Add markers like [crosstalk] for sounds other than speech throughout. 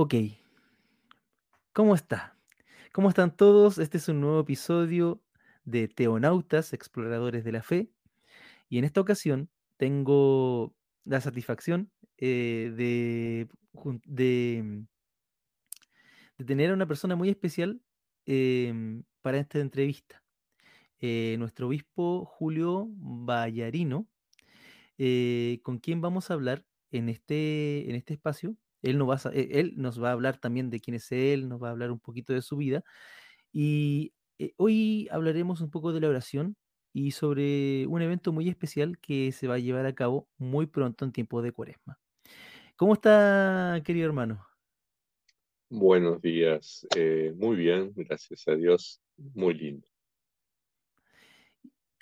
Ok, ¿cómo está? ¿Cómo están todos? Este es un nuevo episodio de Teonautas, Exploradores de la Fe. Y en esta ocasión tengo la satisfacción eh, de, de tener a una persona muy especial em, para esta entrevista. Eh, nuestro obispo Julio Vallarino eh, con quien vamos a hablar en este, en este espacio. Él nos, va a, sa- eh, él nos va a hablar también de quién es él, nos va a hablar un poquito de su vida. Y eh, hoy hablaremos un poco de la oración y sobre un evento muy especial que se va a llevar a cabo muy pronto en tiempo de cuaresma. ¿Cómo está, querido hermano? Buenos días, eh, muy bien, gracias a Dios, muy lindo.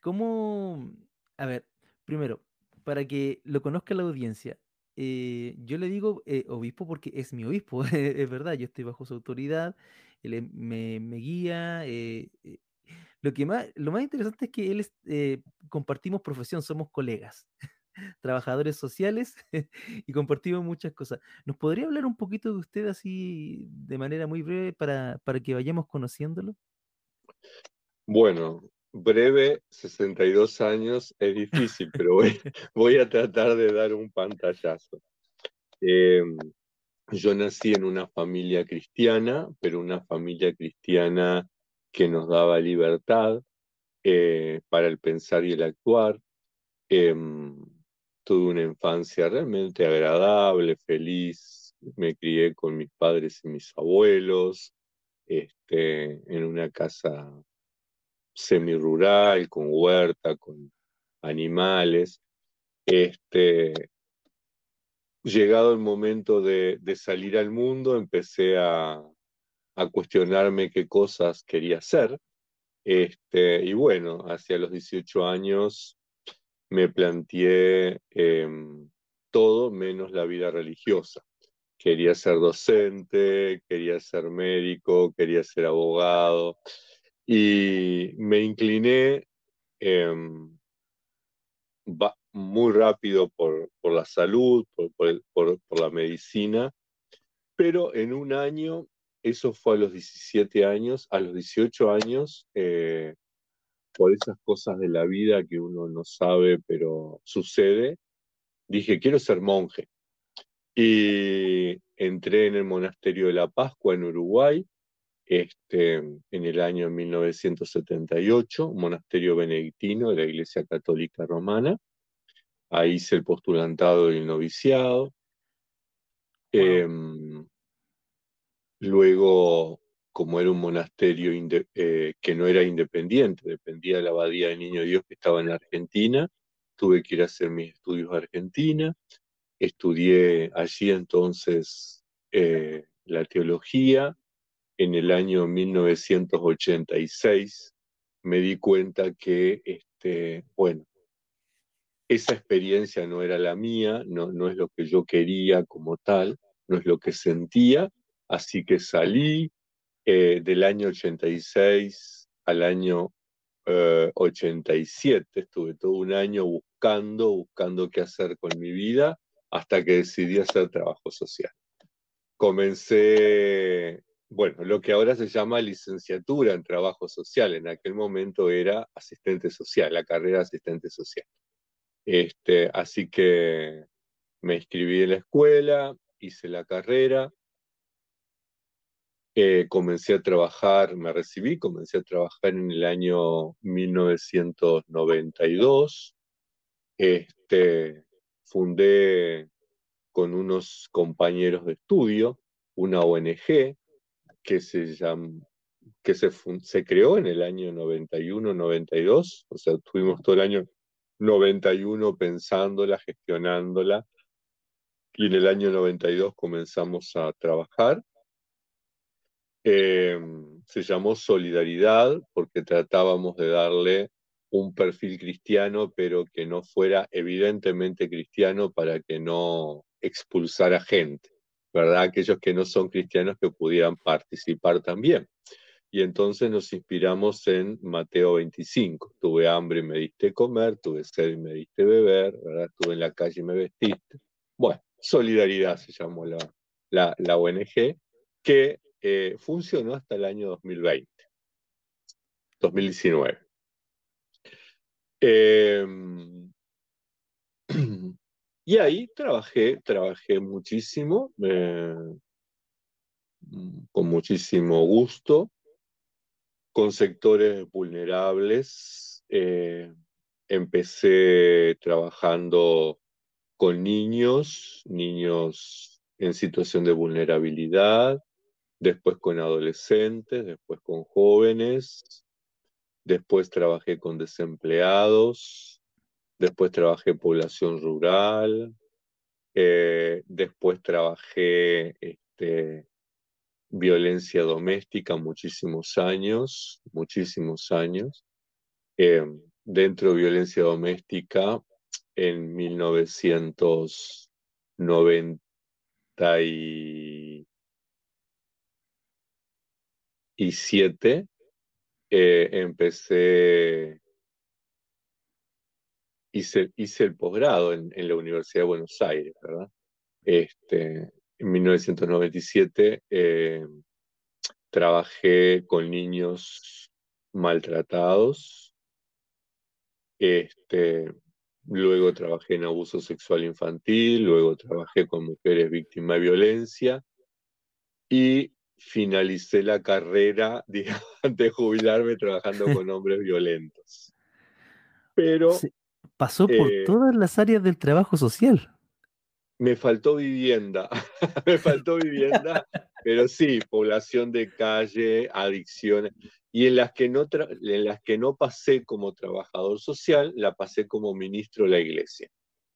¿Cómo? A ver, primero, para que lo conozca la audiencia, eh, yo le digo eh, obispo porque es mi obispo, [laughs] es verdad, yo estoy bajo su autoridad, él me, guía. eh, lo que más, lo más interesante es que él es, compartimos profesión, somos colegas, [laughs] trabajadores sociales [laughs] y compartimos muchas cosas. ¿Nos podría hablar un poquito de usted así de manera muy breve para, para que vayamos conociéndolo? Bueno, breve, 62 años, es difícil, pero voy, [laughs] voy a tratar de dar un pantallazo. Eh, yo nací en una familia cristiana, pero una familia cristiana que nos daba libertad eh, para el pensar y el actuar. Eh, tuve una infancia realmente agradable, feliz, me crié con mis padres y mis abuelos. este, en una casa semirural, con huerta, con animales. Este, llegado el momento de, salir al mundo, empecé a, a, cuestionarme qué cosas quería hacer. Este, y bueno, hacia los 18 años me planteé eh, todo menos la vida religiosa. Quería ser docente, quería ser médico, quería ser abogado y me incliné eh, muy rápido por, por la salud, por, por, la medicina, pero en un año, eso fue a los 17 años, a los 18 años, eh, por esas cosas de la vida que uno no sabe, pero sucede, dije, quiero ser monje. Y entré en el monasterio de la Pascua en Uruguay, este, en el año 1978, un monasterio benedictino de la Iglesia Católica Romana. Ahí hice el postulantado y el noviciado. Eh, luego, como era un monasterio eh, que no era independiente, dependía de la Abadía de Niño Dios que estaba en Argentina, tuve que ir a hacer mis estudios a Argentina. Estudié allí entonces eh, la teología, en el año 1986 me di cuenta que, este, bueno, esa experiencia no era la mía, no, no es lo que yo quería como tal, no es lo que sentía, así que salí eh, del año 86 al año eh, 87, estuve todo un año buscando, buscando qué hacer con mi vida, hasta que decidí hacer trabajo social. Comencé bueno, lo que ahora se llama licenciatura en trabajo social, en aquel momento era asistente social, la carrera de asistente social. Este, así que me inscribí en la escuela, hice la carrera, eh, comencé a trabajar, me recibí, comencé a trabajar en el año 1992. Este, fundé con unos compañeros de estudio una ONG que se que se, se creó en el año 91-92, o sea, tuvimos todo el año 91 pensándola, gestionándola, y en el año 92 comenzamos a trabajar. Eh, se llamó Solidaridad porque tratábamos de darle un perfil cristiano, pero que no fuera evidentemente cristiano para que no expulsara gente. ¿Verdad? Aquellos que no son cristianos que pudieran participar también. Y entonces nos inspiramos en Mateo 25. Tuve hambre y me diste comer, tuve sed y me diste beber, ¿verdad? Estuve en la calle y me vestiste. Bueno, solidaridad se llamó la, la, la ONG, que eh, funcionó hasta el año 2020, 2019. Em, [clears throat] [clears throat] y ahí trabajé, trabajé muchísimo, eh, con muchísimo gusto, con sectores vulnerables. Eh, empecé trabajando con niños, niños en situación de vulnerabilidad, después con adolescentes, después con jóvenes, después trabajé con desempleados, después trabajé población rural, eh, después trabajé este, violencia doméstica muchísimos años, muchísimos años. Eh, dentro de violencia doméstica, en 1997 eh, empecé, hice, hice el posgrado en, la Universidad de Buenos Aires, ¿verdad? Este, en 1997 eh, trabajé con niños maltratados. Este, luego trabajé en abuso sexual infantil, luego trabajé con mujeres víctimas de violencia y finalicé la carrera [laughs] antes de jubilarme trabajando con [laughs] hombres violentos. Pero... pasó por eh, todas las áreas del trabajo social. Me faltó vivienda, [laughs] me faltó vivienda, pero sí, población de calle, adicciones, y en las, que no en las que no pasé como trabajador social, la pasé como ministro de la iglesia,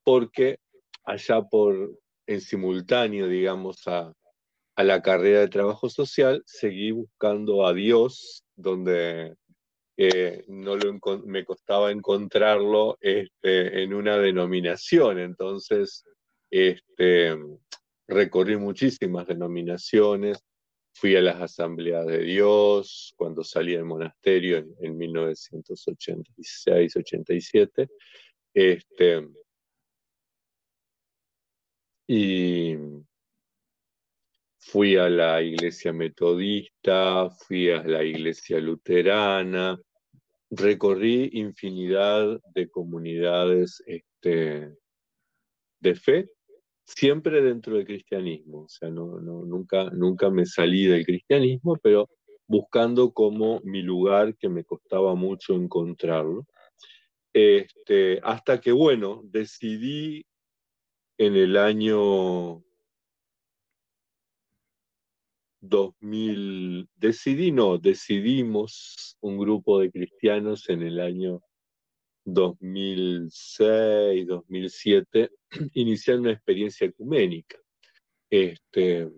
porque allá por, en simultáneo, digamos, a, a la carrera de trabajo social, seguí buscando a Dios, donde no lo me costaba encontrarlo este, en una denominación. Entonces, este, recorrí muchísimas denominaciones, fui a las asambleas de Dios cuando salí del monasterio en, en 1986-87. Este, y fui a la iglesia metodista, fui a la iglesia luterana, recorrí infinidad de comunidades este, de fe siempre dentro del cristianismo, o sea, no, nunca, nunca me salí del cristianismo, pero buscando como mi lugar que me costaba mucho encontrarlo. Este, hasta que, bueno, decidí en el año 2000, decidí, no, decidimos un grupo de cristianos en el año 2006, 2007, [clears throat] iniciar una experiencia ecuménica. Este,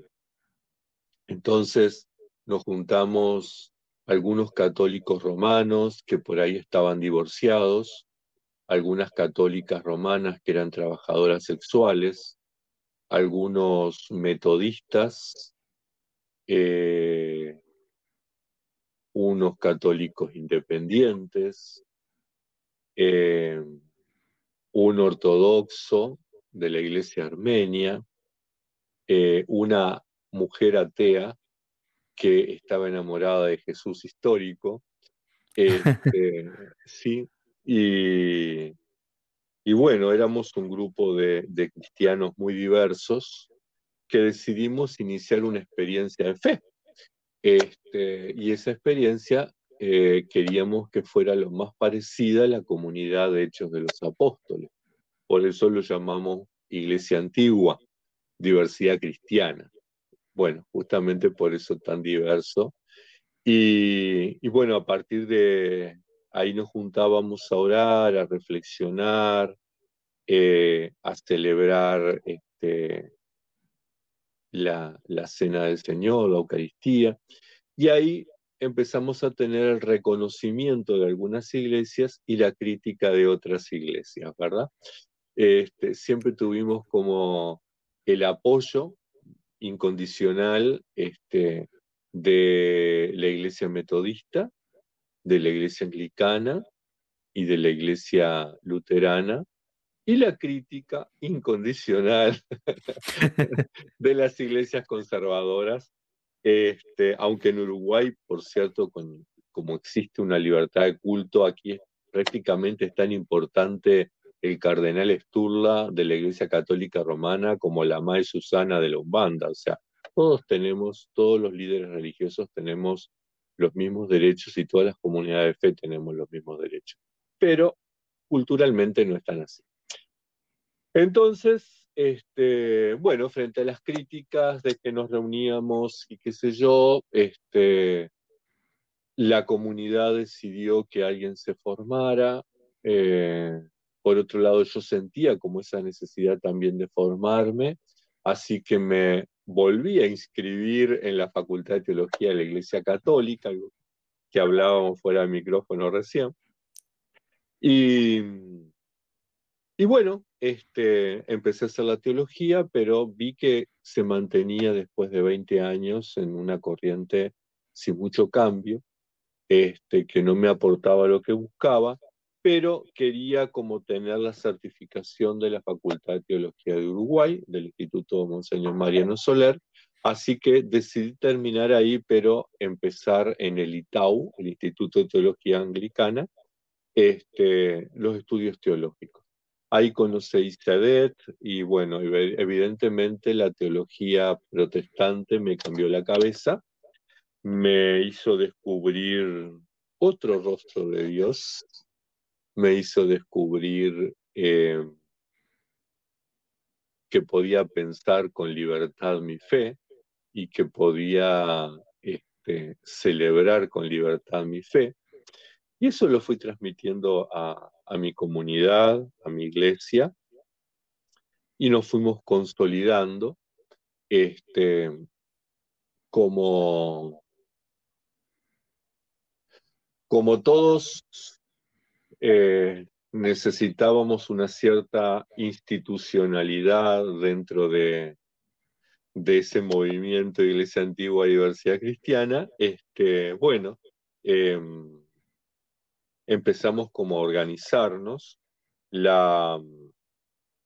entonces nos juntamos algunos católicos romanos que por ahí estaban divorciados, algunas católicas romanas que eran trabajadoras sexuales, algunos metodistas, eh, unos católicos independientes, eh, un ortodoxo de la iglesia armenia, eh, una mujer atea que estaba enamorada de Jesús histórico, este, [laughs] sí, y, bueno, éramos un grupo de, cristianos muy diversos que decidimos iniciar una experiencia de fe. Este, y esa experiencia eh, queríamos que fuera lo más parecida a la comunidad de Hechos de los Apóstoles. Por eso lo llamamos Iglesia Antigua, diversidad cristiana. Bueno, justamente por eso tan diverso. Y, bueno, a partir de ahí nos juntábamos a orar, a reflexionar, eh, a celebrar este, la, cena del Señor, la Eucaristía. Y ahí empezamos a tener el reconocimiento de algunas iglesias y la crítica de otras iglesias, ¿verdad? Este, siempre tuvimos como el apoyo incondicional este, de la iglesia metodista, de la iglesia anglicana y de la iglesia luterana, y la crítica incondicional [laughs] de las iglesias conservadoras, este, aunque en Uruguay, por cierto, como existe una libertad de culto, aquí prácticamente es tan importante el cardenal Sturla de la Iglesia Católica Romana como la Madre Susana de la Umbanda. O sea, todos tenemos, todos los líderes religiosos tenemos los mismos derechos y todas las comunidades de fe tenemos los mismos derechos. Pero culturalmente no están así. Entonces, este, bueno, frente a las críticas de que nos reuníamos y qué sé yo, este, la comunidad decidió que alguien se formara. Eh, por otro lado, yo sentía como esa necesidad también de formarme, así que me volví a inscribir en la Facultad de Teología de la Iglesia Católica, que hablábamos fuera del micrófono recién. Y bueno, este, empecé a hacer la teología, pero vi que se mantenía después de 20 años en una corriente sin mucho cambio, este, que no me aportaba lo que buscaba, pero quería como tener la certificación de la Facultad de Teología de Uruguay, del Instituto Monseñor Mariano Soler, así que decidí terminar ahí, pero empezar en el ITAU, el Instituto de Teología Anglicana, este, los estudios teológicos. Ahí conocí a Isadet y bueno, evidentemente la teología protestante me cambió la cabeza, me hizo descubrir otro rostro de Dios, me hizo descubrir eh, que podía pensar con libertad mi fe y que podía este, celebrar con libertad mi fe. Y eso lo fui transmitiendo a, a mi comunidad, a mi iglesia, y nos fuimos consolidando este, como, como todos eh, necesitábamos una cierta institucionalidad dentro de, de ese movimiento de Iglesia Antigua Diversidad Cristiana, este, bueno, em, empezamos como a organizarnos. La,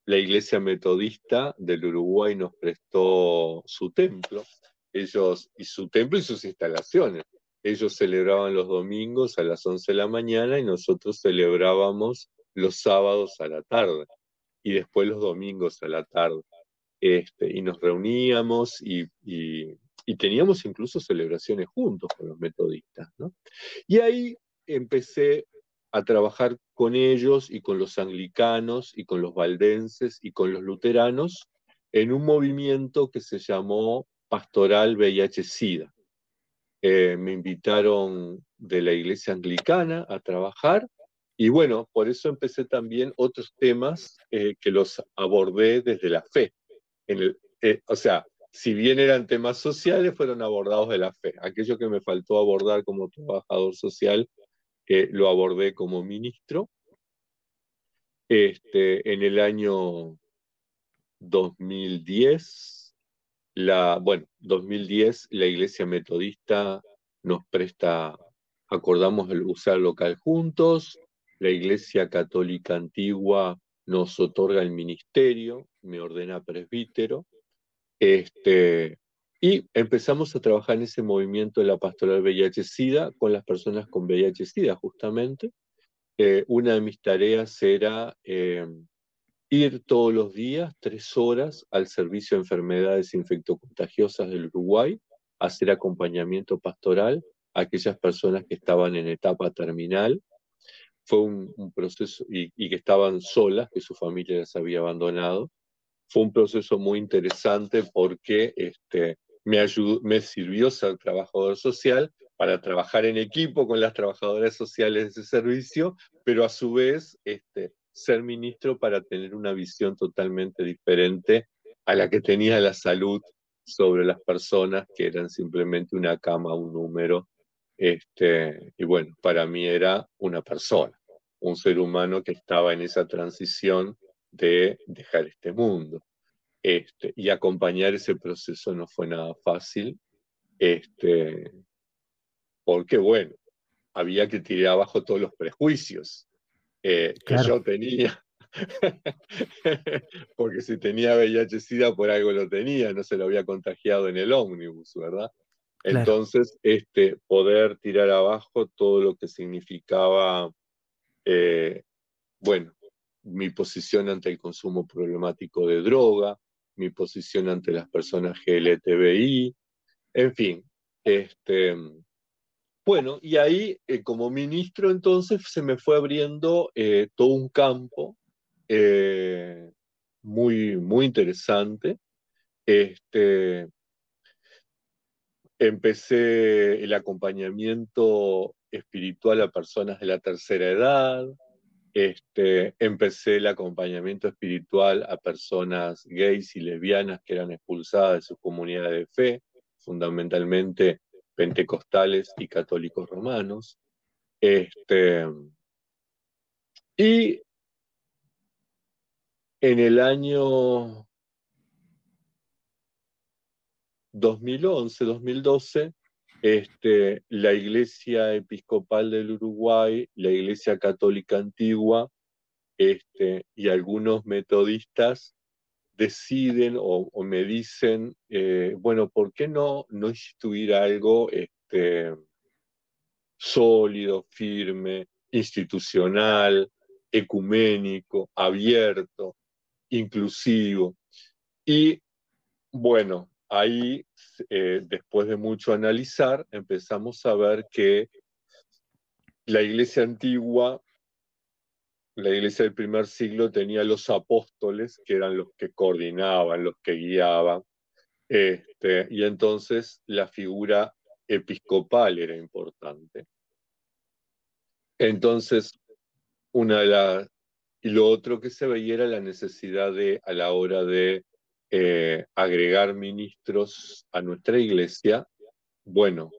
la Iglesia Metodista del Uruguay nos prestó su templo, ellos y su templo y sus instalaciones. Ellos celebraban los domingos a las 11 de la mañana y nosotros celebrábamos los sábados a la tarde y después los domingos a la tarde. Este, y nos reuníamos y, y, y, teníamos incluso celebraciones juntos con los metodistas. ¿no? Y ahí empecé a trabajar con ellos y con los anglicanos y con los valdenses y con los luteranos en un movimiento que se llamó Pastoral VIH-Sida. Eh, me invitaron de la iglesia anglicana a trabajar y bueno, por eso empecé también otros temas eh, que los abordé desde la fe. En el, eh, o sea, si bien eran temas sociales, fueron abordados de la fe. Aquello que me faltó abordar como trabajador social lo abordé como ministro. Este, en el año 2010, la, bueno, 2010 la Iglesia Metodista nos presta, acordamos usar local juntos, la Iglesia Católica Antigua nos otorga el ministerio, me ordena presbítero, este, y empezamos a trabajar en ese movimiento de la pastoral VIH-Sida con las personas con VIH-Sida, justamente. Eh, una de mis tareas era eh, ir todos los días, tres horas, al servicio de enfermedades infectocontagiosas del Uruguay, hacer acompañamiento pastoral a aquellas personas que estaban en etapa terminal. Fue un, proceso y, y, que estaban solas, que su familia las había abandonado. Fue un proceso muy interesante porque este, me, sirvió ser trabajador social para trabajar en equipo con las trabajadoras sociales de ese servicio, pero a su vez este, ser ministro para tener una visión totalmente diferente a la que tenía la salud sobre las personas que eran simplemente una cama, un número. Este, y bueno, para mí era una persona, un ser humano que estaba en esa transición de dejar este mundo. Este, y acompañar ese proceso no fue nada fácil, este, porque bueno, había que tirar abajo todos los prejuicios eh, que yo tenía [laughs] Porque si tenía VIH-Sida por algo lo tenía, no se lo había contagiado en el ómnibus, ¿verdad? Entonces, este, poder tirar abajo todo lo que significaba, eh, bueno, mi posición ante el consumo problemático de droga, mi posición ante las personas GLTBI, en fin, este, bueno, y ahí eh, como ministro entonces se me fue abriendo eh, todo un campo eh, muy, muy interesante. Este, empecé el acompañamiento espiritual a personas de la tercera edad, este, empecé el acompañamiento espiritual a personas gays y lesbianas que eran expulsadas de sus comunidades de fe, fundamentalmente pentecostales y católicos romanos. Este, y en el año 2011, 2012, este, la Iglesia Episcopal del Uruguay, la Iglesia Católica Antigua este, y algunos metodistas deciden o, me dicen, eh, bueno, ¿por qué no, no instituir algo este, sólido, firme, institucional, ecuménico, abierto, inclusivo? Y bueno, ahí, eh, después de mucho analizar, empezamos a ver que la iglesia antigua la iglesia del primer siglo tenía los apóstoles, que eran los que coordinaban, los que guiaban, este, y entonces la figura episcopal era importante. Entonces, una de las... Y lo otro que se veía era la necesidad de, a la hora de eh, agregar ministros a nuestra iglesia, bueno,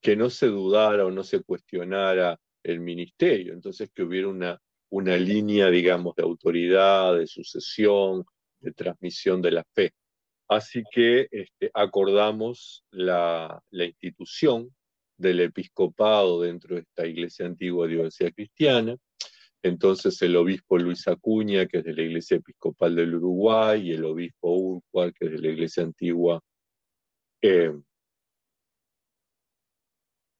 que no se dudara o no se cuestionara el ministerio, entonces que hubiera una una línea, digamos, de autoridad, de sucesión, de transmisión de la fe. Así que este, acordamos la, institución del episcopado dentro de esta iglesia antigua de Universidad Cristiana. Entonces el obispo Luis Acuña, que es de la iglesia episcopal del Uruguay, y el obispo Urquhart, que es de la iglesia antigua, eh,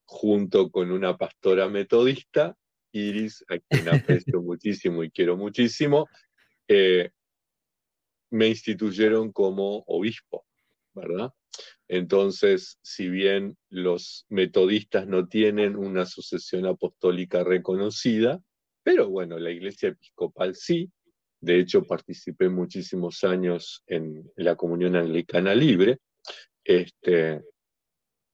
junto con una pastora metodista, Iris, a quien aprecio [laughs] muchísimo y quiero muchísimo, eh, me instituyeron como obispo, ¿verdad? Entonces, si bien los metodistas no tienen una sucesión apostólica reconocida, pero bueno, la iglesia episcopal sí. De hecho, participé muchísimos años en la comunión anglicana libre. Este,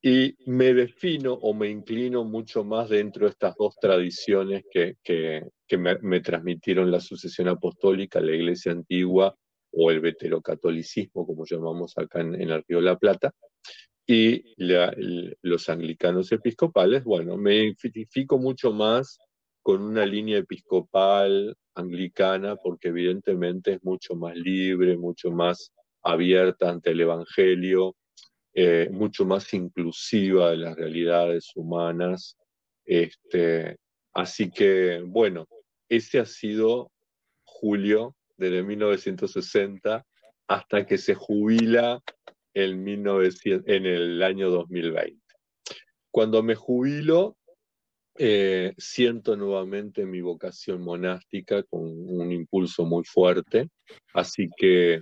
y me defino o me inclino mucho más dentro de estas dos tradiciones que, que, me, transmitieron la sucesión apostólica, la iglesia antigua o el veterocatolicismo, como llamamos acá en, el Río la Plata, y los anglicanos episcopales, bueno, me identifico mucho más con una línea episcopal anglicana porque evidentemente es mucho más libre, mucho más abierta ante el Evangelio, eh, mucho más inclusiva de las realidades humanas. Este, así que, bueno, ese ha sido julio desde 1960 hasta que se jubila en, 1900, en el año 2020. Cuando me jubilo, eh, siento nuevamente mi vocación monástica con un impulso muy fuerte, así que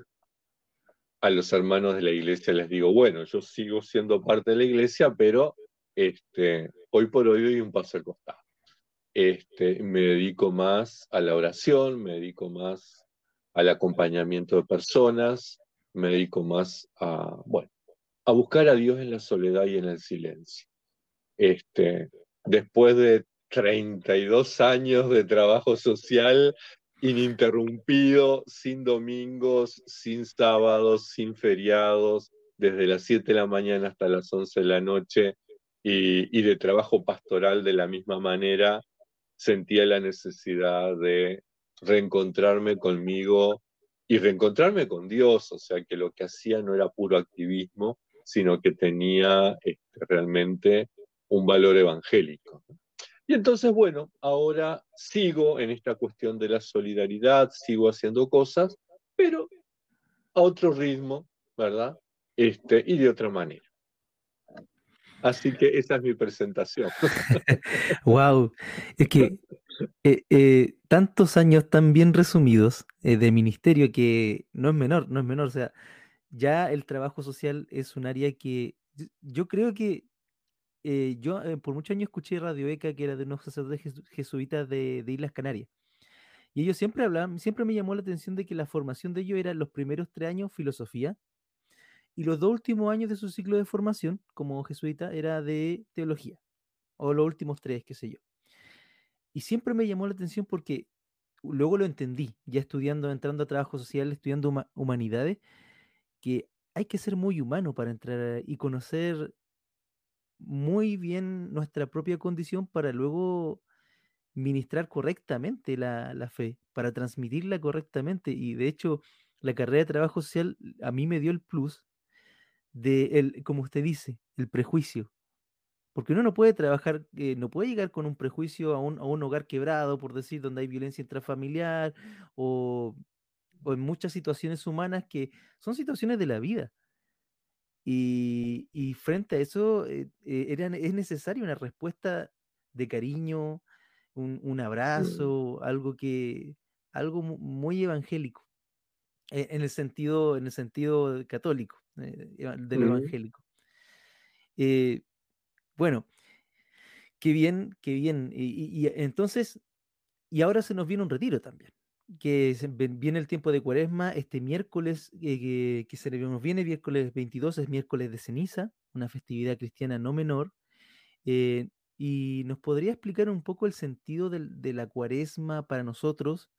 a los hermanos de la iglesia les digo, bueno, yo sigo siendo parte de la iglesia, pero este, hoy por hoy doy un paso al costado. Este, me dedico más a la oración, me dedico más al acompañamiento de personas, me dedico más a, bueno, a buscar a Dios en la soledad y en el silencio. Este, después de 32 años de trabajo social, ininterrumpido, sin domingos, sin sábados, sin feriados, desde las 7 de la mañana hasta las 11 de la noche y, de trabajo pastoral de la misma manera, sentía la necesidad de reencontrarme conmigo y reencontrarme con Dios, o sea que lo que hacía no era puro activismo, sino que tenía este, realmente un valor evangélico. Y entonces, bueno, ahora sigo en esta cuestión de la solidaridad, sigo haciendo cosas, pero a otro ritmo, ¿verdad? Este, y de otra manera. Así que esa es mi presentación. [laughs] wow, es que eh, eh, tantos años tan bien resumidos eh, de ministerio que no es menor, no es menor. O sea, ya el trabajo social es un área que yo creo que yo por muchos años escuché Radio ECA, que era de unos sacerdotes jesuitas de, de, Islas Canarias. Y ellos siempre hablaban, siempre me llamó la atención de que la formación de ellos era los primeros tres años filosofía y los dos últimos años de su ciclo de formación como jesuita era de teología, o los últimos tres, qué sé yo. Y siempre me llamó la atención porque luego lo entendí, ya estudiando, entrando a trabajo social, estudiando humanidades, que hay que ser muy humano para entrar y conocer muy bien nuestra propia condición para luego ministrar correctamente la, la, fe, para transmitirla correctamente. Y de hecho, la carrera de trabajo social a mí me dio el plus de, el, como usted dice, el prejuicio. Porque uno no puede trabajar, eh, no puede llegar con un prejuicio a un, a un, hogar quebrado, por decir, donde hay violencia intrafamiliar o, o, en muchas situaciones humanas que son situaciones de la vida. Y, y frente a eso eh, eh, era, es necesaria una respuesta de cariño, un, un abrazo, algo que, algo muy evangélico, e, en el sentido, en el sentido católico, del evangélico. Bueno, qué bien, qué bien. Y, entonces, y ahora se nos viene un retiro también, que viene el tiempo de cuaresma, este miércoles eh, que, se nos viene, miércoles 22, es miércoles de ceniza, una festividad cristiana no menor. Eh, y nos podría explicar un poco el sentido de, la cuaresma para nosotros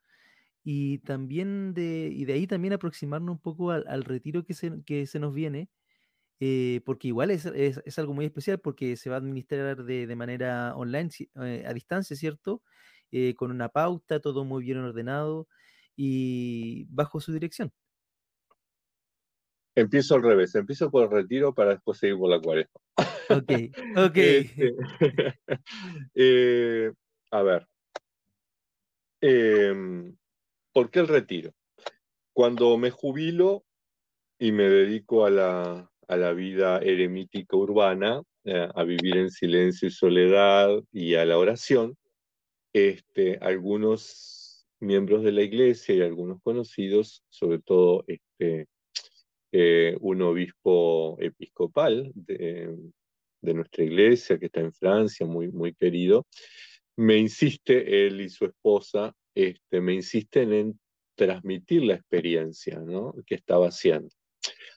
y también de, y de ahí también aproximarnos un poco al, retiro que se, que se nos viene eh, porque igual es, es, algo muy especial porque se va a administrar de, de manera online, a distancia, ¿cierto? Eh, con una pauta, todo muy bien ordenado y bajo su dirección. Empiezo al revés, empiezo por el retiro para después seguir por la cuaresma. Ok, [laughs] ok. [laughs] Este, a ver, em, ¿por qué el retiro? Cuando me jubilo y me dedico a la, a la vida eremítica urbana, eh, a vivir en silencio y soledad y a la oración, este, algunos miembros de la iglesia y algunos conocidos, sobre todo este, eh, un obispo episcopal de, nuestra iglesia que está en Francia, muy, muy querido, me insiste, él y su esposa, este, me insisten en transmitir la experiencia que estaba haciendo.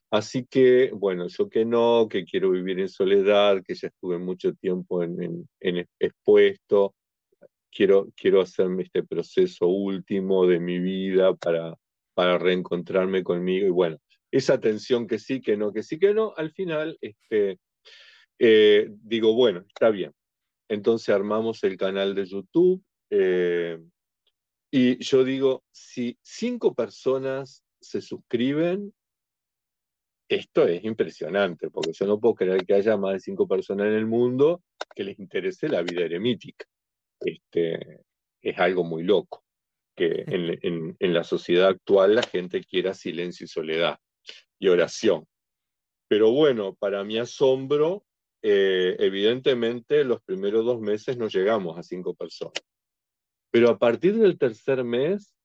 Así que, bueno, yo que no, que quiero vivir en soledad, que ya estuve mucho tiempo en, expuesto, quiero, quiero hacerme este proceso último de mi vida para, para reencontrarme conmigo. Y bueno, esa tensión que sí, que no, que sí, que no, al final este, eh, digo, bueno, está bien. Entonces armamos el canal de YouTube. Eh, y yo digo, si cinco personas se suscriben, esto es impresionante, porque yo no puedo creer que haya más de cinco personas en el mundo que les interese la vida eremítica. Este, es algo muy loco, que en, la sociedad actual la gente quiera silencio y soledad y oración. Pero bueno, para mi asombro, eh, evidentemente los primeros dos meses no llegamos a cinco personas. Pero a partir del tercer mes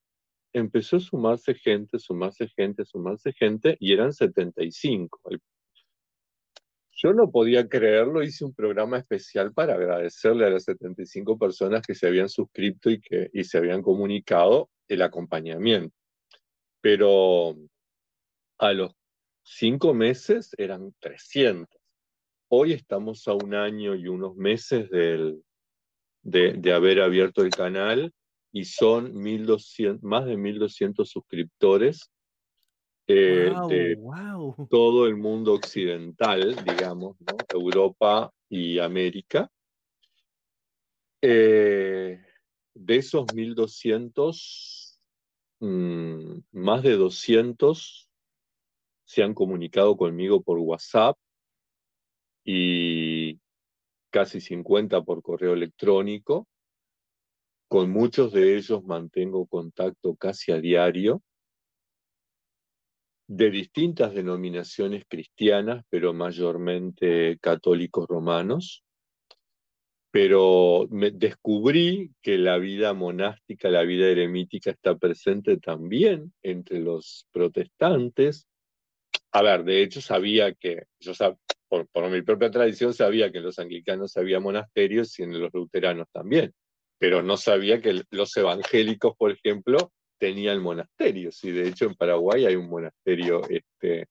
empezó a sumarse gente, sumarse gente, sumarse gente, y eran 75. Yo no podía creerlo, hice un programa especial para agradecerle a las 75 personas que se habían suscrito y que y se habían comunicado el acompañamiento. Pero a los cinco meses eran 300. Hoy estamos a un año y unos meses del, de, haber abierto el canal y son 1200, más de 1.200 suscriptores eh, de todo el mundo occidental, digamos, Europa y América. Eh, de esos 1.200, mm, más de 200 se han comunicado conmigo por WhatsApp y casi 50 por correo electrónico. Con muchos de ellos mantengo contacto casi a diario, de distintas denominaciones cristianas, pero mayormente católicos romanos. Pero me descubrí que la vida monástica, la vida eremítica está presente también entre los protestantes. A ver, de hecho sabía que, yo por, por mi propia tradición sabía que en los anglicanos había monasterios y en los luteranos también pero no sabía que los evangélicos, por ejemplo, tenían monasterios, y de hecho en Paraguay hay un monasterio este,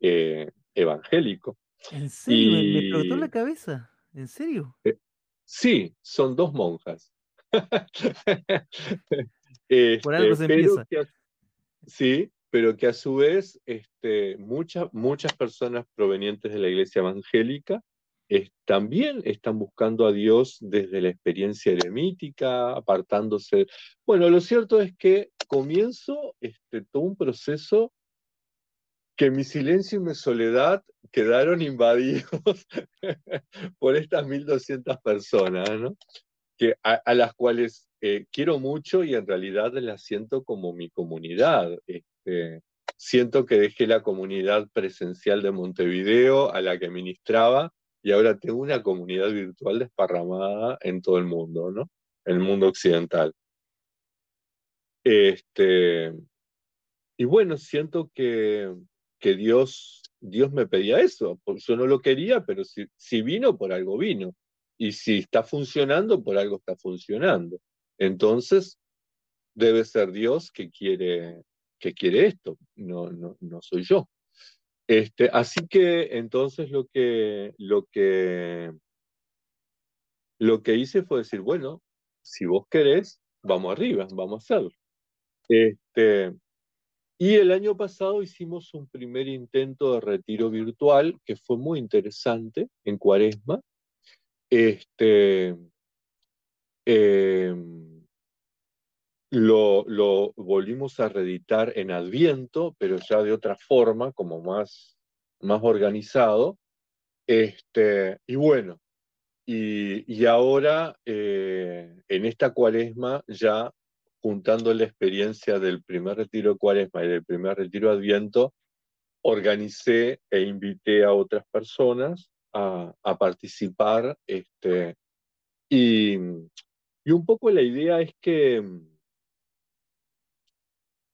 eh, evangélico. ¿En serio? Me, explotó la cabeza. ¿En serio? Eh, sí, son dos monjas. [laughs] por algo se este, empieza. sí, pero que a su vez este, muchas, muchas personas provenientes de la iglesia evangélica también están buscando a Dios desde la experiencia eremítica, apartándose. Bueno, lo cierto es que comienzo este, todo un proceso que mi silencio y mi soledad quedaron invadidos [laughs] por estas 1.200 personas, ¿no? que, a, las cuales eh, quiero mucho y en realidad las siento como mi comunidad. Este, siento que dejé la comunidad presencial de Montevideo a la que ministraba y ahora tengo una comunidad virtual desparramada en todo el mundo, ¿no? El mundo occidental. Este, y bueno, siento que, que Dios, Dios me pedía eso. Yo no lo quería, pero si, si vino, por algo vino. Y si está funcionando, por algo está funcionando. Entonces, debe ser Dios que quiere, que quiere esto, no, no, no soy yo. Este, así que entonces lo que, lo que, lo que hice fue decir, bueno, si vos querés, vamos arriba, vamos a hacerlo. Este, y el año pasado hicimos un primer intento de retiro virtual que fue muy interesante en Cuaresma. Este, em, lo, lo, volvimos a reeditar en Adviento, pero ya de otra forma, como más, más organizado. Este, y bueno, y, y ahora eh, en esta cuaresma, ya juntando la experiencia del primer retiro de cuaresma y del primer retiro de Adviento, organicé e invité a otras personas a, a participar. Este, y, y un poco la idea es que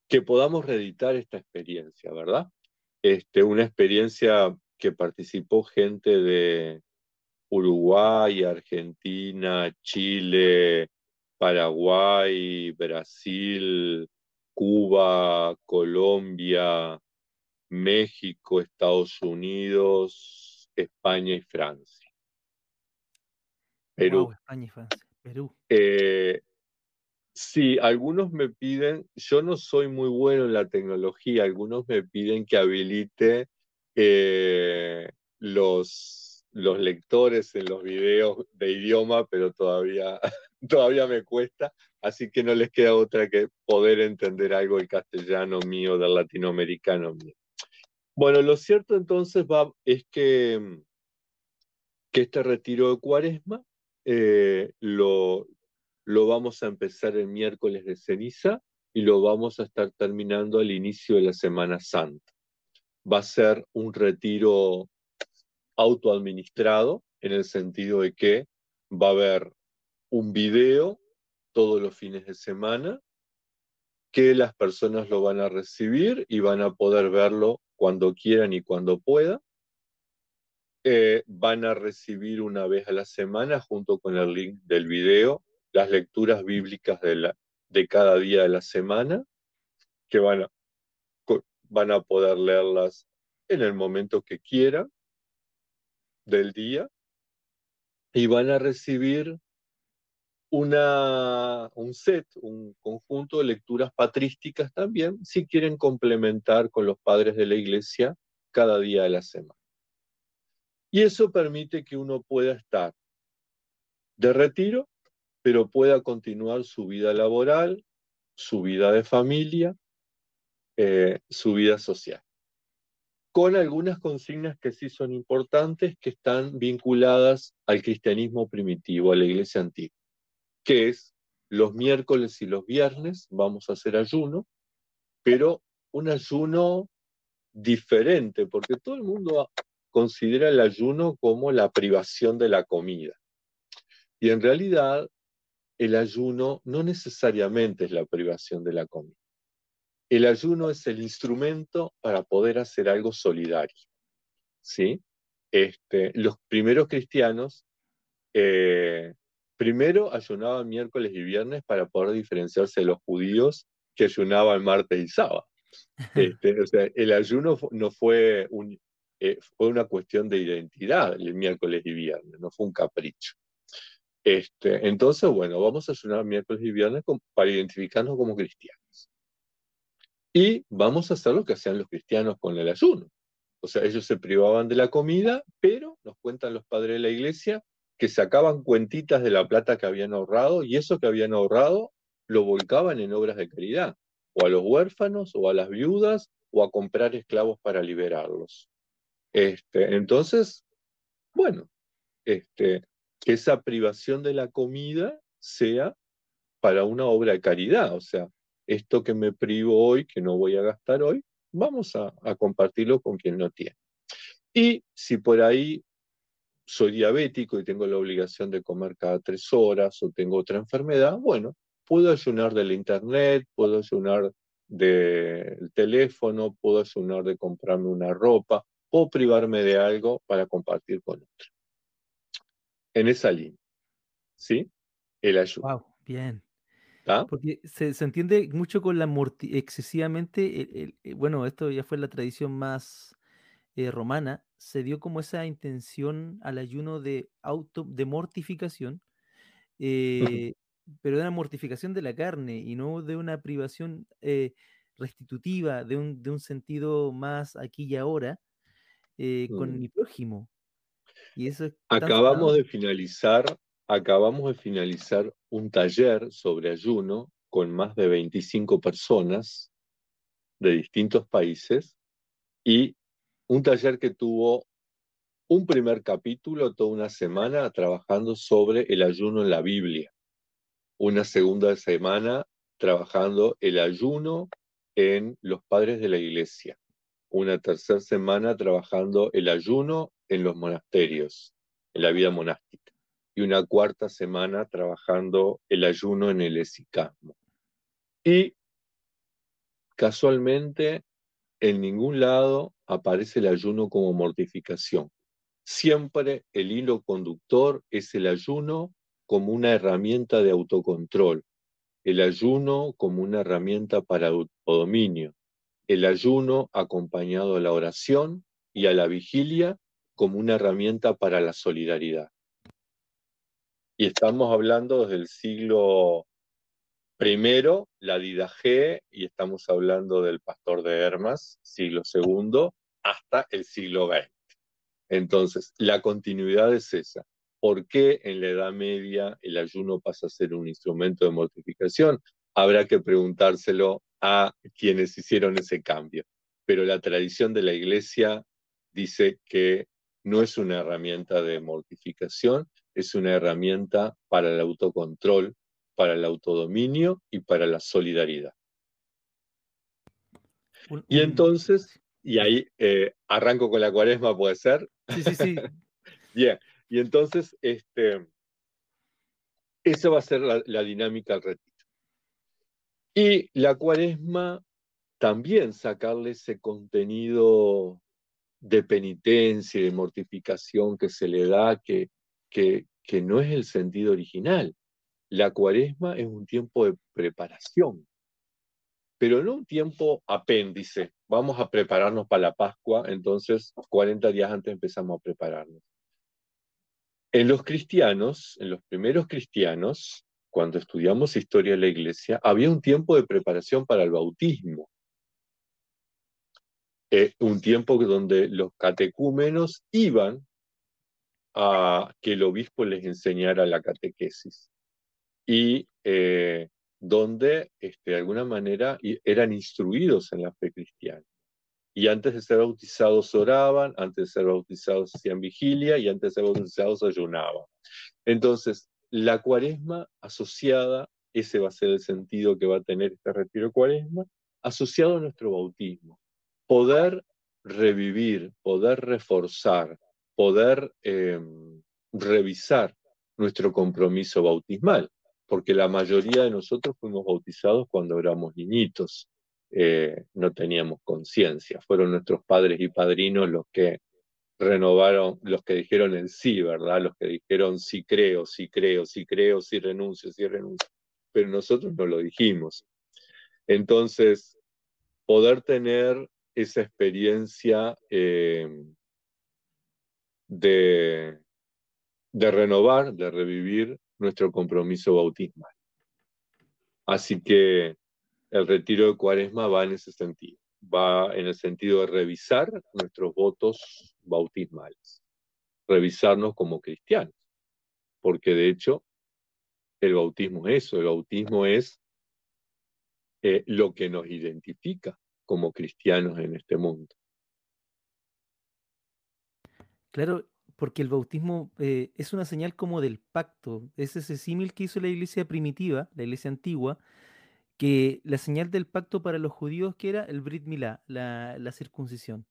que podamos reeditar esta experiencia, ¿verdad? Este, una experiencia que participó gente de Uruguay, Argentina, Chile, Paraguay, Brasil, Cuba, Colombia, México, Estados Unidos, España y Francia. Perú. España y Francia. Perú. Eh, Sí, algunos me piden, yo no soy muy bueno en la tecnología, algunos me piden que habilite eh, los, los lectores en los videos de idioma, pero todavía, [laughs] todavía me cuesta, así que no les queda otra que poder entender algo del castellano mío, del latinoamericano mío. Bueno, lo cierto entonces va, es que, que este retiro de cuaresma eh, lo, lo vamos a empezar el miércoles de ceniza y lo vamos a estar terminando al inicio de la Semana Santa. Va a ser un retiro autoadministrado en el sentido de que va a haber un video todos los fines de semana que las personas lo van a recibir y van a poder verlo cuando quieran y cuando puedan. Eh, van a recibir una vez a la semana junto con el link del video las lecturas bíblicas de, la, de cada día de la semana, que van a, van a poder leerlas en el momento que quieran del día y van a recibir una, un set, un conjunto de lecturas patrísticas también, si quieren complementar con los padres de la iglesia cada día de la semana. Y eso permite que uno pueda estar de retiro pero pueda continuar su vida laboral, su vida de familia, eh, su vida social. con algunas consignas que sí son importantes, que están vinculadas al cristianismo primitivo, a la iglesia antigua, que es los miércoles y los viernes vamos a hacer ayuno, pero un ayuno diferente, porque todo el mundo considera el ayuno como la privación de la comida. Y en realidad el ayuno no necesariamente es la privación de la comida. El ayuno es el instrumento para poder hacer algo solidario. ¿sí? Este, los primeros cristianos eh, primero ayunaban miércoles y viernes para poder diferenciarse de los judíos que ayunaban martes y sábado. [laughs] Este, o sea, el ayuno no fue, un, eh, fue una cuestión de identidad el miércoles y viernes, no fue un capricho. Este, entonces, bueno, vamos a ayunar miércoles y viernes para identificarnos como cristianos. Y vamos a hacer lo que hacían los cristianos con el ayuno. O sea, ellos se privaban de la comida, pero nos cuentan los padres de la iglesia que sacaban cuentitas de la plata que habían ahorrado y eso que habían ahorrado lo volcaban en obras de caridad, o a los huérfanos, o a las viudas, o a comprar esclavos para liberarlos. Este, entonces, bueno, este, que esa privación de la comida sea para una obra de caridad, o sea, esto que me privo hoy, que no voy a gastar hoy, vamos a, compartirlo con quien no tiene. Y si por ahí soy diabético y tengo la obligación de comer cada tres horas o tengo otra enfermedad, bueno, puedo ayunar del internet, puedo ayunar del teléfono, puedo ayunar de comprarme una ropa, o privarme de algo para compartir con otro. En esa línea, ¿sí? El ayuno. Wow, bien. Porque se, entiende mucho con la excesivamente, bueno, esto ya fue la tradición más eh, romana, se dio como esa intención al ayuno de auto, de mortificación, eh, pero de una mortificación de la carne y no de una privación eh, restitutiva, de un, de un, sentido más aquí y ahora, con mm. mi prójimo. Y eso acabamos de finalizar, acabamos de finalizar un taller sobre ayuno con más de 25 personas de distintos países y un taller que tuvo un primer capítulo, toda una semana, trabajando sobre el ayuno en la Biblia. Una segunda semana trabajando el ayuno en los padres de la iglesia. Una tercera semana trabajando el ayuno en los monasterios, en la vida monástica. Y una cuarta semana trabajando el ayuno en el esicasmo. Y casualmente en ningún lado aparece el ayuno como mortificación. Siempre el hilo conductor es el ayuno como una herramienta de autocontrol, el ayuno como una herramienta para autodominio, el ayuno acompañado a la oración y a la vigilia como una herramienta para la solidaridad. Y estamos hablando desde el siglo Primero, la Didagé, y estamos hablando del pastor de Hermas, siglo segundo, hasta el siglo XX. Entonces, la continuidad es esa. ¿Por qué en la Edad Media el ayuno pasa a ser un instrumento de mortificación? Habrá que preguntárselo a quienes hicieron ese cambio. Pero la tradición de la Iglesia dice que no es una herramienta de mortificación, es una herramienta para el autocontrol para el autodominio y para la solidaridad. y entonces, y ahí eh, arranco con la cuaresma, ¿puede ser? Sí, sí, sí. [laughs] Bien, y entonces, este, esa va a ser la, la dinámica al retiro. Y la cuaresma también sacarle ese contenido de penitencia y de mortificación que se le da, que, que, que no es el sentido original. La cuaresma es un tiempo de preparación, pero no un tiempo apéndice. Vamos a prepararnos para la Pascua, entonces 40 días antes empezamos a prepararnos. En los cristianos, en los primeros cristianos, cuando estudiamos historia de la iglesia, había un tiempo de preparación para el bautismo. Eh, un tiempo donde los catecúmenos iban a que el obispo les enseñara la catequesis y eh, donde este, de alguna manera eran instruidos en la fe cristiana. Y antes de ser bautizados oraban, antes de ser bautizados hacían vigilia y antes de ser bautizados ayunaban. Entonces, la cuaresma asociada, ese va a ser el sentido que va a tener este retiro cuaresma, asociado a nuestro bautismo. Poder revivir, poder reforzar, poder em, revisar nuestro compromiso bautismal, porque la mayoría de nosotros fuimos bautizados cuando éramos niñitos, eh, no teníamos conciencia, fueron nuestros padres y padrinos los que renovaron, los que dijeron el sí, ¿verdad? Los que dijeron sí creo, sí creo, sí creo, sí renuncio, sí renuncio, pero nosotros no lo dijimos. Entonces, poder tener esa experiencia de, de renovar, de revivir nuestro compromiso bautismal. Así que el retiro de cuaresma va en ese sentido, va en el sentido de revisar nuestros votos bautismales, revisarnos como cristianos, porque de hecho el bautismo es eso, el bautismo es eh, lo que nos identifica como cristianos en este mundo. Claro, porque el bautismo eh, es una señal como del pacto, es ese símil que hizo la iglesia primitiva, la iglesia antigua, que la señal del pacto para los judíos que era el Brit Milá, la, circuncisión.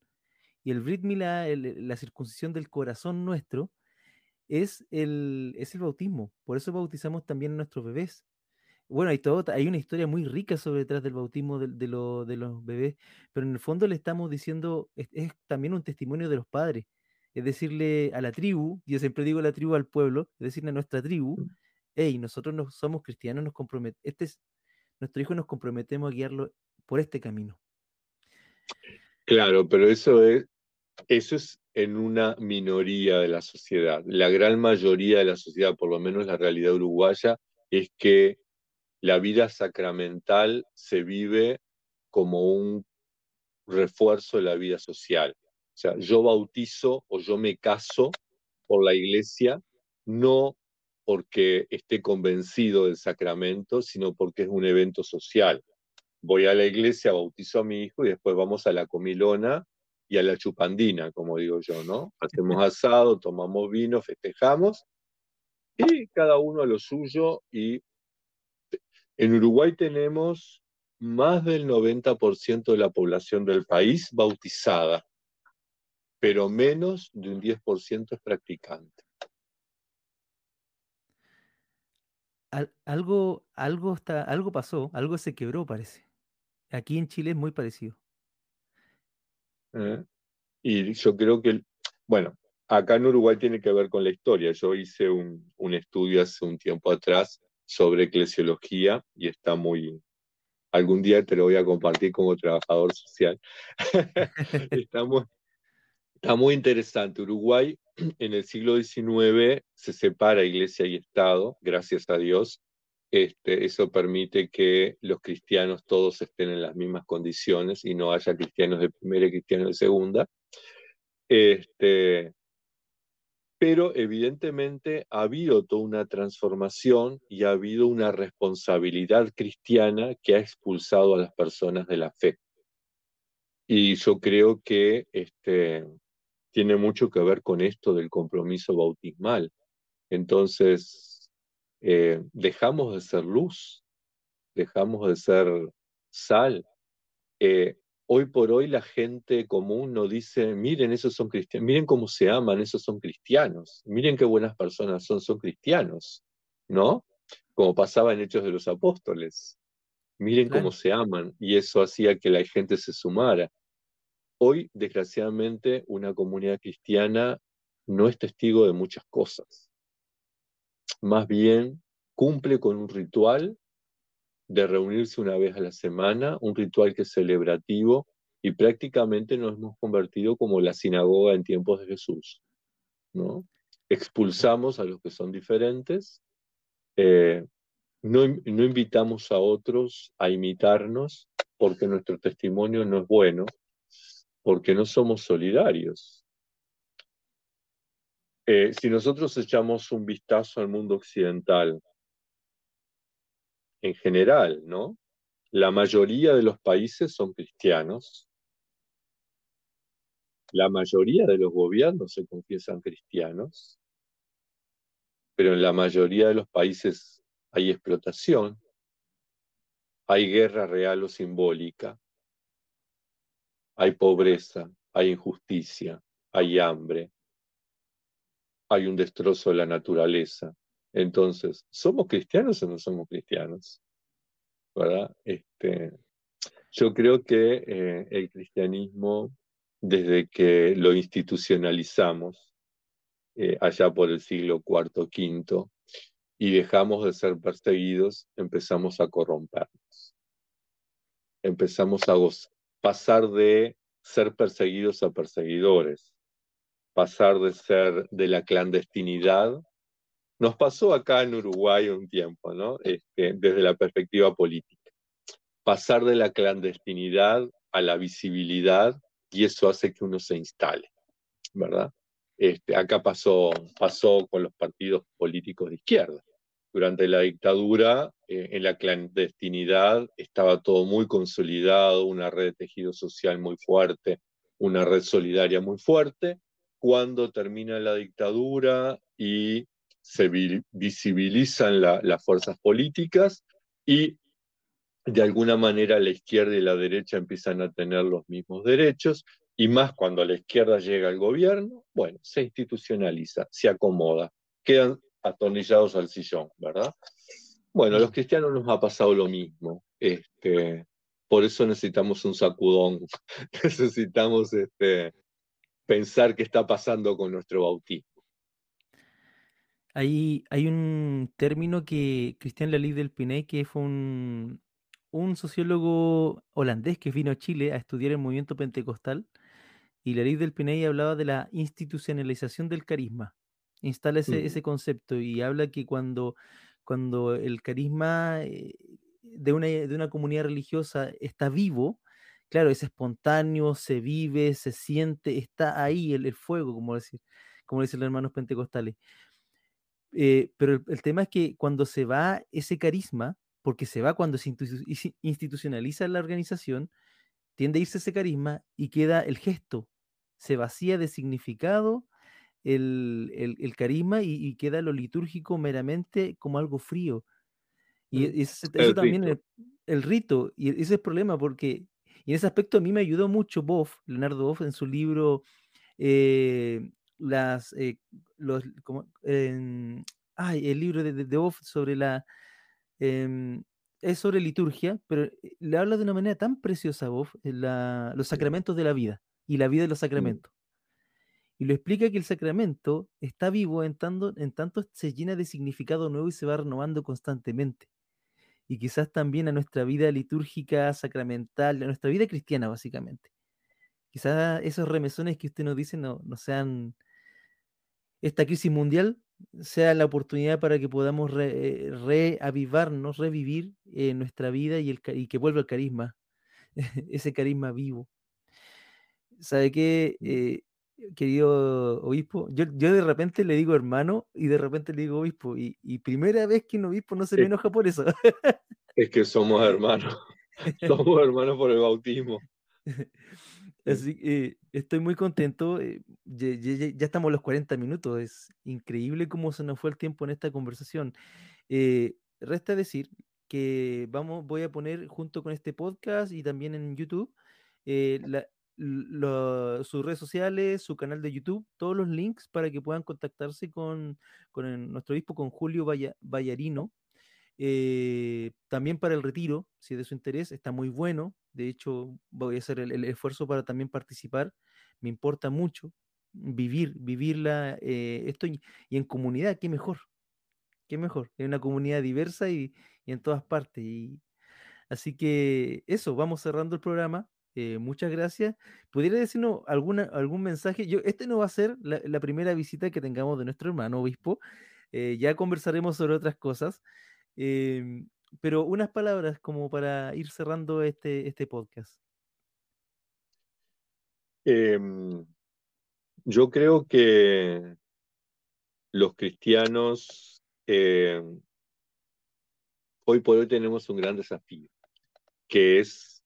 Y el Brit Milá, la circuncisión del corazón nuestro, es el, es el bautismo. Por eso bautizamos también a nuestros bebés. Bueno, hay, todo, hay una historia muy rica sobre detrás del bautismo de, de, los bebés, pero en el fondo le estamos diciendo, es, es también un testimonio de los padres es decirle a la tribu, yo siempre digo a la tribu, al pueblo, es decirle a nuestra tribu, hey, nosotros no somos cristianos, nos comprometemos, este es nuestro hijo, nos comprometemos a guiarlo por este camino. Claro, pero eso es, eso es en una minoría de la sociedad. La gran mayoría de la sociedad, por lo menos la realidad uruguaya, es que la vida sacramental se vive como un refuerzo de la vida social. O sea, yo bautizo o yo me caso por la iglesia, no porque esté convencido del sacramento, sino porque es un evento social. Voy a la iglesia, bautizo a mi hijo y después vamos a la comilona y a la chupandina, como digo yo, ¿no? Hacemos asado, tomamos vino, festejamos y cada uno a lo suyo. Y en Uruguay tenemos más del 90% de la población del país bautizada pero menos de un 10% es practicante. algo, algo, está, algo pasó, algo se quebró, parece. Aquí en Chile es muy parecido. ¿Eh? Y yo creo que, bueno, acá en Uruguay tiene que ver con la historia. Yo hice un, un estudio hace un tiempo atrás sobre eclesiología y está muy, algún día te lo voy a compartir como trabajador social. [laughs] Está muy interesante. Uruguay [clears throat] en el siglo XIX se separa iglesia y Estado, gracias a Dios. Este, eso permite que los cristianos todos estén en las mismas condiciones y no haya cristianos de primera y cristianos de segunda. Este, pero evidentemente ha habido toda una transformación y ha habido una responsabilidad cristiana que ha expulsado a las personas de la fe. Y yo creo que este, tiene mucho que ver con esto del compromiso bautismal. Entonces, eh, dejamos de ser luz, dejamos de ser sal. Eh, hoy por hoy la gente común no dice, miren, esos son cristianos, miren cómo se aman, esos son cristianos, miren qué buenas personas son, son cristianos, ¿no? Como pasaba en Hechos de los Apóstoles. Miren cómo se aman y eso hacía que la gente se sumara. Hoy, desgraciadamente, una comunidad cristiana no es testigo de muchas cosas. Más bien, cumple con un ritual de reunirse una vez a la semana, un ritual que es celebrativo, y prácticamente nos hemos convertido como la sinagoga en tiempos de Jesús. ¿no? Expulsamos a los que son diferentes, eh, no, no invitamos a otros a imitarnos porque nuestro testimonio no es bueno porque no somos solidarios. Eh, si nosotros echamos un vistazo al mundo occidental, en general, ¿no? La mayoría de los países son cristianos la mayoría de los gobiernos se confiesan cristianos, pero en la mayoría de los países hay explotación, hay guerra real o simbólica, hay pobreza, hay injusticia, hay hambre, hay un destrozo de la naturaleza. Entonces, ¿somos cristianos o no somos cristianos? ¿Verdad? Este, yo creo que eh, el cristianismo, desde que lo institucionalizamos, eh, allá por el siglo IV, V, y dejamos de ser perseguidos, empezamos a corrompernos. Empezamos a pasar de ser perseguidos a perseguidores, pasar de ser de la clandestinidad. Nos pasó acá en Uruguay un tiempo, ¿no? Este, desde la perspectiva política. Pasar de la clandestinidad a la visibilidad y eso hace que uno se instale, ¿verdad? Este, acá pasó, pasó con los partidos políticos de izquierda. Durante la dictadura, eh, en la clandestinidad, estaba todo muy consolidado, una red de tejido social muy fuerte, una red solidaria muy fuerte. Cuando termina la dictadura y se visibilizan las fuerzas políticas y de alguna manera la izquierda y la derecha empiezan a tener los mismos derechos, y más cuando la izquierda llega al gobierno, bueno, se institucionaliza, se acomoda, quedan atornillados al sillón, ¿verdad? Bueno, a los cristianos nos ha pasado lo mismo. Este, por eso necesitamos un sacudón, [laughs] necesitamos este, pensar qué está pasando con nuestro bautismo. Hay, hay un término que Cristian Lalí del Pinay, que fue un, un sociólogo holandés que vino a Chile a estudiar el movimiento pentecostal, y la ley del Piney hablaba de la institucionalización del carisma. Instala ese, ese concepto y habla que cuando, cuando el carisma eh, de una, de una comunidad religiosa está vivo, claro, es espontáneo, se vive, se siente, está ahí el, el fuego, como, decir, como dicen los hermanos pentecostales. Eh, pero el, tema es que cuando se va ese carisma, porque se va cuando se institucionaliza la organización, tiende a irse ese carisma y queda el gesto, se vacía de significado el, carisma y, queda lo litúrgico meramente como algo frío. Y mm, eso también es el, rito, y ese es el problema, porque y en ese aspecto a mí me ayudó mucho Boff, Leonardo Boff, en su libro eh, las eh, los como, ay, el libro de, de, sobre la em, es sobre liturgia, pero eh, le habla de una manera tan preciosa Boff, los sacramentos de la vida y la vida de los sacramentos. Y lo explica que el sacramento está vivo en tanto, en tanto se llena de significado nuevo y se va renovando constantemente. Y quizás también a nuestra vida litúrgica, sacramental, a nuestra vida cristiana, básicamente. Quizás esos remesones que usted nos dice no, no sean esta crisis mundial sea la oportunidad para que podamos reavivarnos, revivir eh, nuestra vida y, el, y que vuelva el carisma, [laughs] ese carisma vivo. ¿Sabe qué, eh, querido obispo? Yo, yo, de repente le digo hermano y de repente le digo obispo. Y, y primera vez que un obispo no se me enoja por eso. es que somos hermanos. [laughs] somos hermanos por el bautismo. [laughs] Así que estoy muy contento. Eh, ya, ya, estamos a los 40 minutos. Es increíble cómo se nos fue el tiempo en esta conversación. Eh, resta decir que vamos, voy a poner junto con este podcast y también en YouTube eh, sus redes sociales, su canal de YouTube, todos los links para que puedan contactarse con, con nuestro obispo, con Julio Vallarino. Eh, también para el retiro, si es de su interés, está muy bueno. De hecho, voy a hacer el, esfuerzo para también participar. Me importa mucho vivir, vivirla eh, esto y, en comunidad, qué mejor. Qué mejor. En una comunidad diversa y, y en todas partes. Y, así que eso, vamos cerrando el programa. Eh, muchas gracias. ¿Pudiera decirnos alguna, algún mensaje? Yo, este no va a ser la, primera visita que tengamos de nuestro hermano obispo. Eh, ya conversaremos sobre otras cosas. Em, pero unas palabras como para ir cerrando este, este podcast. Em, yo creo que los cristianos em, hoy por hoy tenemos un gran desafío, que es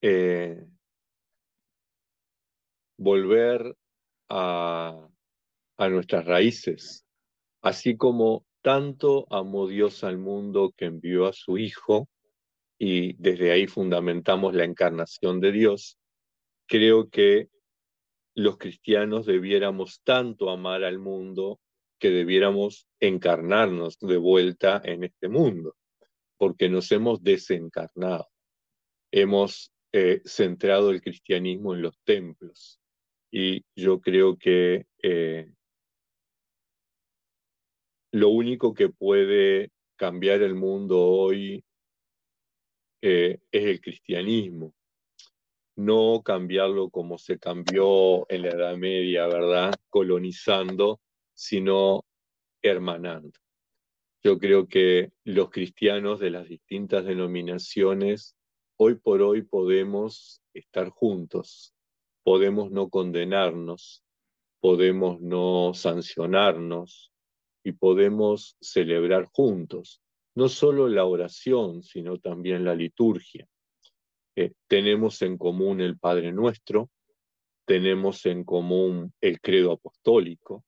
eh, volver a, a nuestras raíces, así como tanto amó Dios al mundo que envió a su Hijo, y desde ahí fundamentamos la encarnación de Dios, creo que los cristianos debiéramos tanto amar al mundo que debiéramos encarnarnos de vuelta en este mundo, porque nos hemos desencarnado. Hemos eh, centrado el cristianismo en los templos. Y yo creo que eh, lo único que puede cambiar el mundo hoy eh, es el cristianismo no cambiarlo como se cambió en la Edad Media, ¿verdad? Colonizando, sino hermanando. Yo creo que los cristianos de las distintas denominaciones, hoy por hoy podemos estar juntos, podemos no condenarnos, podemos no sancionarnos y podemos celebrar juntos, no solo la oración, sino también la liturgia eh, tenemos en común el Padre Nuestro, tenemos en común el credo apostólico,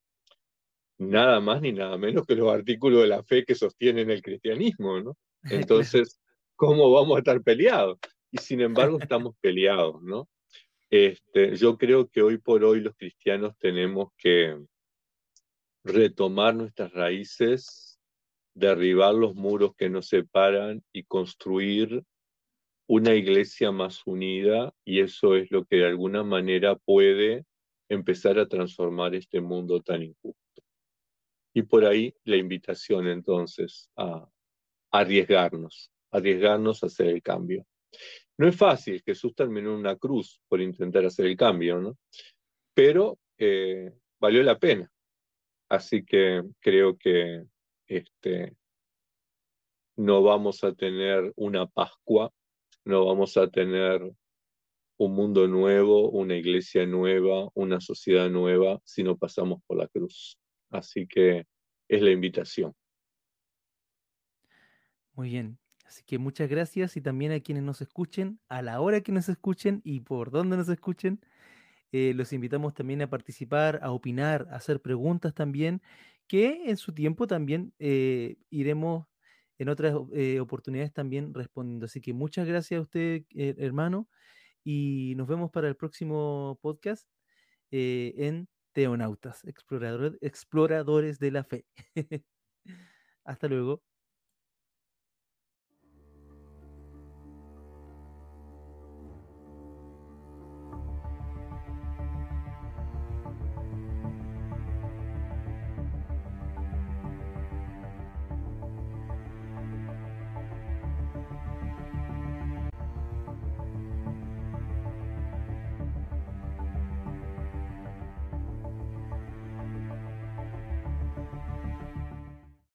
nada más ni nada menos que los artículos de la fe que sostienen el cristianismo, ¿no? [laughs] Entonces, ¿cómo vamos a estar peleados? Y sin embargo estamos [laughs] peleados, ¿no? Este, yo creo que hoy por hoy los cristianos tenemos que retomar nuestras raíces, derribar los muros que nos separan y construir una iglesia más unida y eso es lo que de alguna manera puede empezar a transformar este mundo tan injusto. Y por ahí la invitación entonces a, arriesgarnos, arriesgarnos a hacer el cambio. No es fácil, Jesús terminó en una cruz por intentar hacer el cambio, ¿no? Pero eh, valió la pena. Así que creo que este, no vamos a tener una Pascua no vamos a tener un mundo nuevo, una iglesia nueva, una sociedad nueva si no pasamos por la cruz. Así que es la invitación. Muy bien. Así que muchas gracias y también a quienes nos escuchen, a la hora que nos escuchen y por donde nos escuchen. Eh, los invitamos también a participar, a opinar, a hacer preguntas también, que en su tiempo también eh, iremos en otras eh, oportunidades también respondiendo. Así que muchas gracias a usted, hermano, y nos vemos para el próximo podcast en Teonautas, exploradores de la fe. [laughs] Hasta luego.